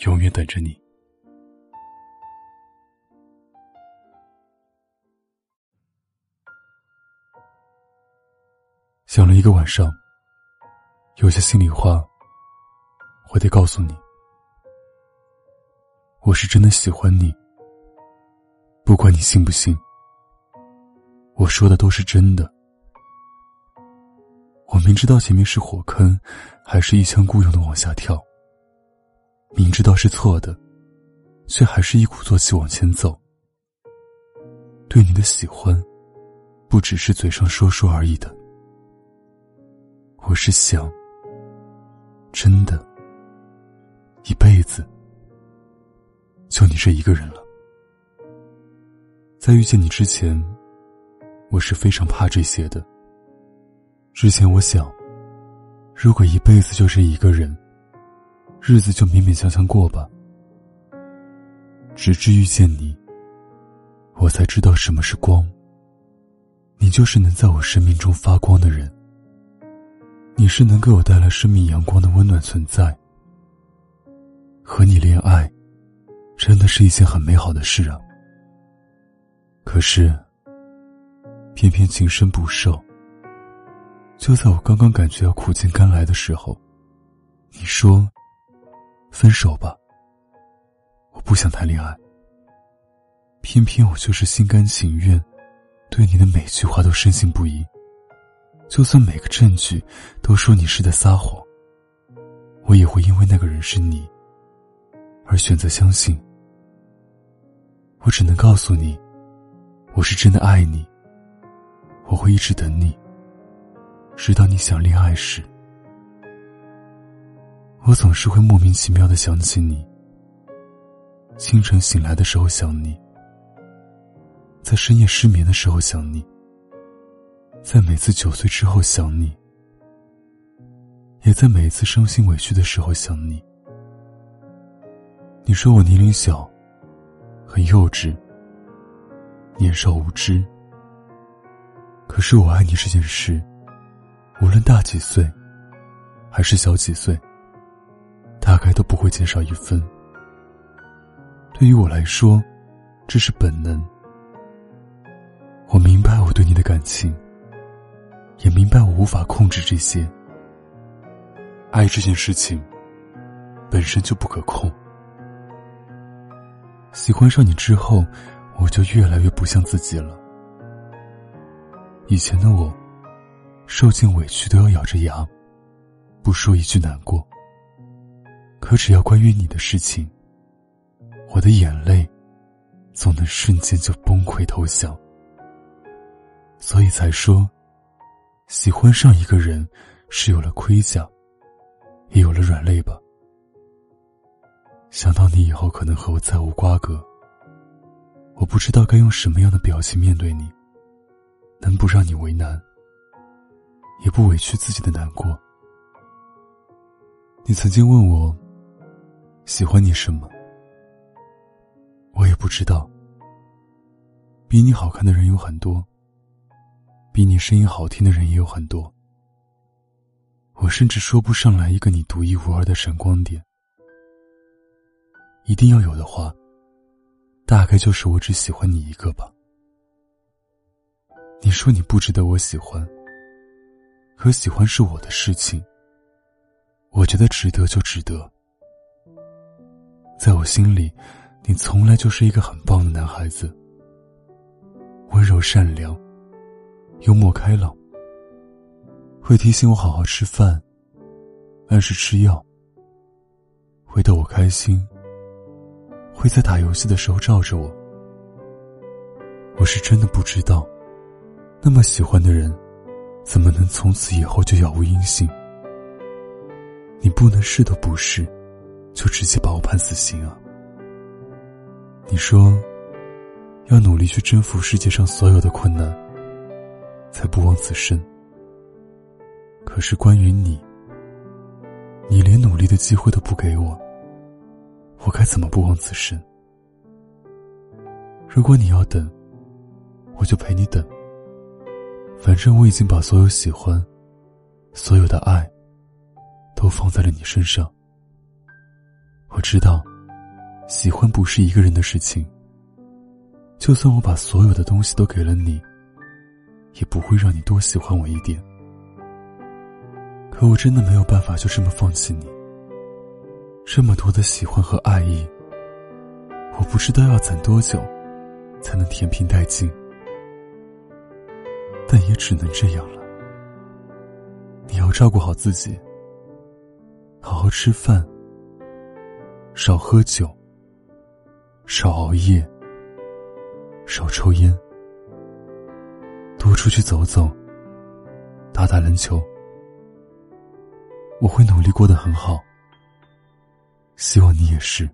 永远等着你。想了一个晚上，有些心里话，我得告诉你。我是真的喜欢你，不管你信不信，我说的都是真的。我明知道前面是火坑，还是一腔孤勇的往下跳。明知道是错的，却还是一鼓作气往前走。对你的喜欢，不只是嘴上说说而已的。我是想，真的，一辈子，就你这一个人了。在遇见你之前，我是非常怕这些的。之前我想，如果一辈子就这一个人。日子就勉勉强强过吧。直至遇见你，我才知道什么是光。你就是能在我生命中发光的人。你是能给我带来生命阳光的温暖存在。和你恋爱，真的是一件很美好的事啊。可是，偏偏情深不寿。就在我刚刚感觉要苦尽甘来的时候，你说。分手吧，我不想谈恋爱。偏偏我就是心甘情愿，对你的每句话都深信不疑。就算每个证据都说你是在撒谎，我也会因为那个人是你，而选择相信。我只能告诉你，我是真的爱你。我会一直等你，直到你想恋爱时。我总是会莫名其妙的想起你。清晨醒来的时候想你，在深夜失眠的时候想你，在每次酒醉之后想你，也在每次伤心委屈的时候想你。你说我年龄小，很幼稚，年少无知。可是我爱你这件事，无论大几岁，还是小几岁。大概都不会减少一分。对于我来说，这是本能。我明白我对你的感情，也明白我无法控制这些。爱这件事情本身就不可控。喜欢上你之后，我就越来越不像自己了。以前的我，受尽委屈都要咬着牙，不说一句难过。可只要关于你的事情，我的眼泪总能瞬间就崩溃投降。所以才说，喜欢上一个人是有了盔甲，也有了软肋吧。想到你以后可能和我再无瓜葛，我不知道该用什么样的表情面对你，能不让你为难，也不委屈自己的难过。你曾经问我。喜欢你什么？我也不知道。比你好看的人有很多，比你声音好听的人也有很多。我甚至说不上来一个你独一无二的闪光点。一定要有的话，大概就是我只喜欢你一个吧。你说你不值得我喜欢，可喜欢是我的事情。我觉得值得就值得。在我心里，你从来就是一个很棒的男孩子，温柔善良，幽默开朗，会提醒我好好吃饭，按时吃药，会逗我开心，会在打游戏的时候罩着我。我是真的不知道，那么喜欢的人，怎么能从此以后就杳无音信？你不能是都不是。就直接把我判死刑啊？你说，要努力去征服世界上所有的困难，才不枉此生。可是关于你，你连努力的机会都不给我，我该怎么不枉此生？如果你要等，我就陪你等。反正我已经把所有喜欢、所有的爱，都放在了你身上。我知道。喜欢不是一个人的事情。就算我把所有的东西都给了你，也不会让你多喜欢我一点。可我真的没有办法就这么放弃你。这么多的喜欢和爱意，我不知道要攒多久，才能填平殆尽。但也只能这样了。你要照顾好自己，好好吃饭，少喝酒。少熬夜，少抽烟，多出去走走，打打篮球。我会努力过得很好，希望你也是。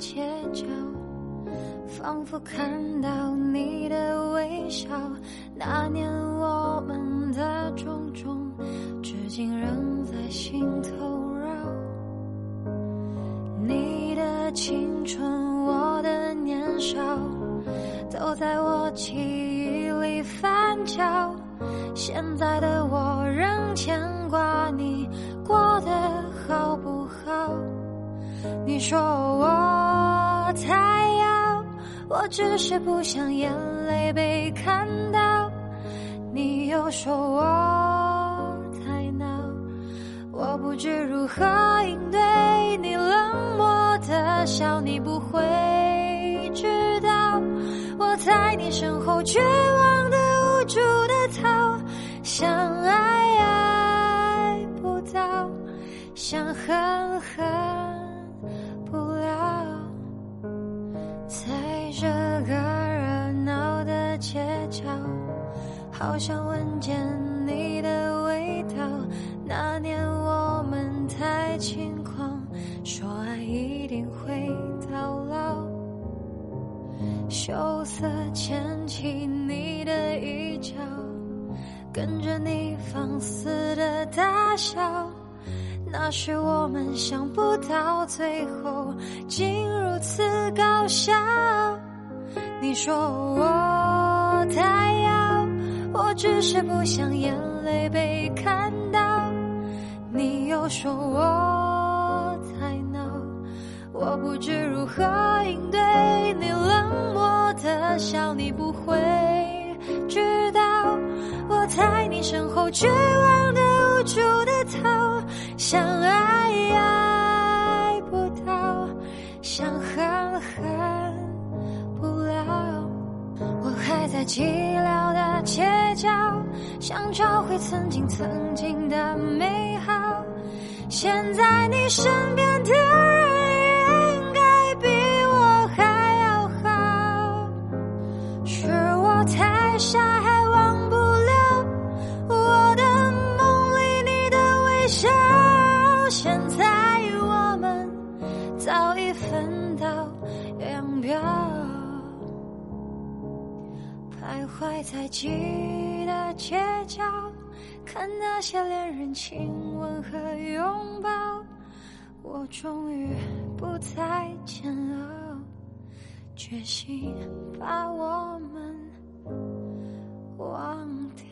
街角仿佛看到你的微笑，那年我们的种种，至今仍在心头绕。你的青春，我的年少，都在我记忆里翻搅。现在的我仍牵挂你过得好不好？你说我太。我只是不想眼泪被看到，你又说我太闹，我不知如何应对你冷漠的笑，你不会知道我在你身后绝望的想闻见你的味道。那年我们太轻狂，说爱一定会到老。羞涩牵起你的衣角，跟着你放肆的大笑。那时我们想不到最后竟如此搞笑。你说我太。我只是不想眼泪被看到，你又说我太闹，我不知如何应对你冷漠的笑，你不会知道我在你身后绝望的无助的逃，想爱爱不到，想在寂寥的街角。想找回曾经曾经的美好，现在你身边的人还在记。的街角，看那些恋人亲吻和拥抱，我终于不再煎熬，决心把我们忘掉。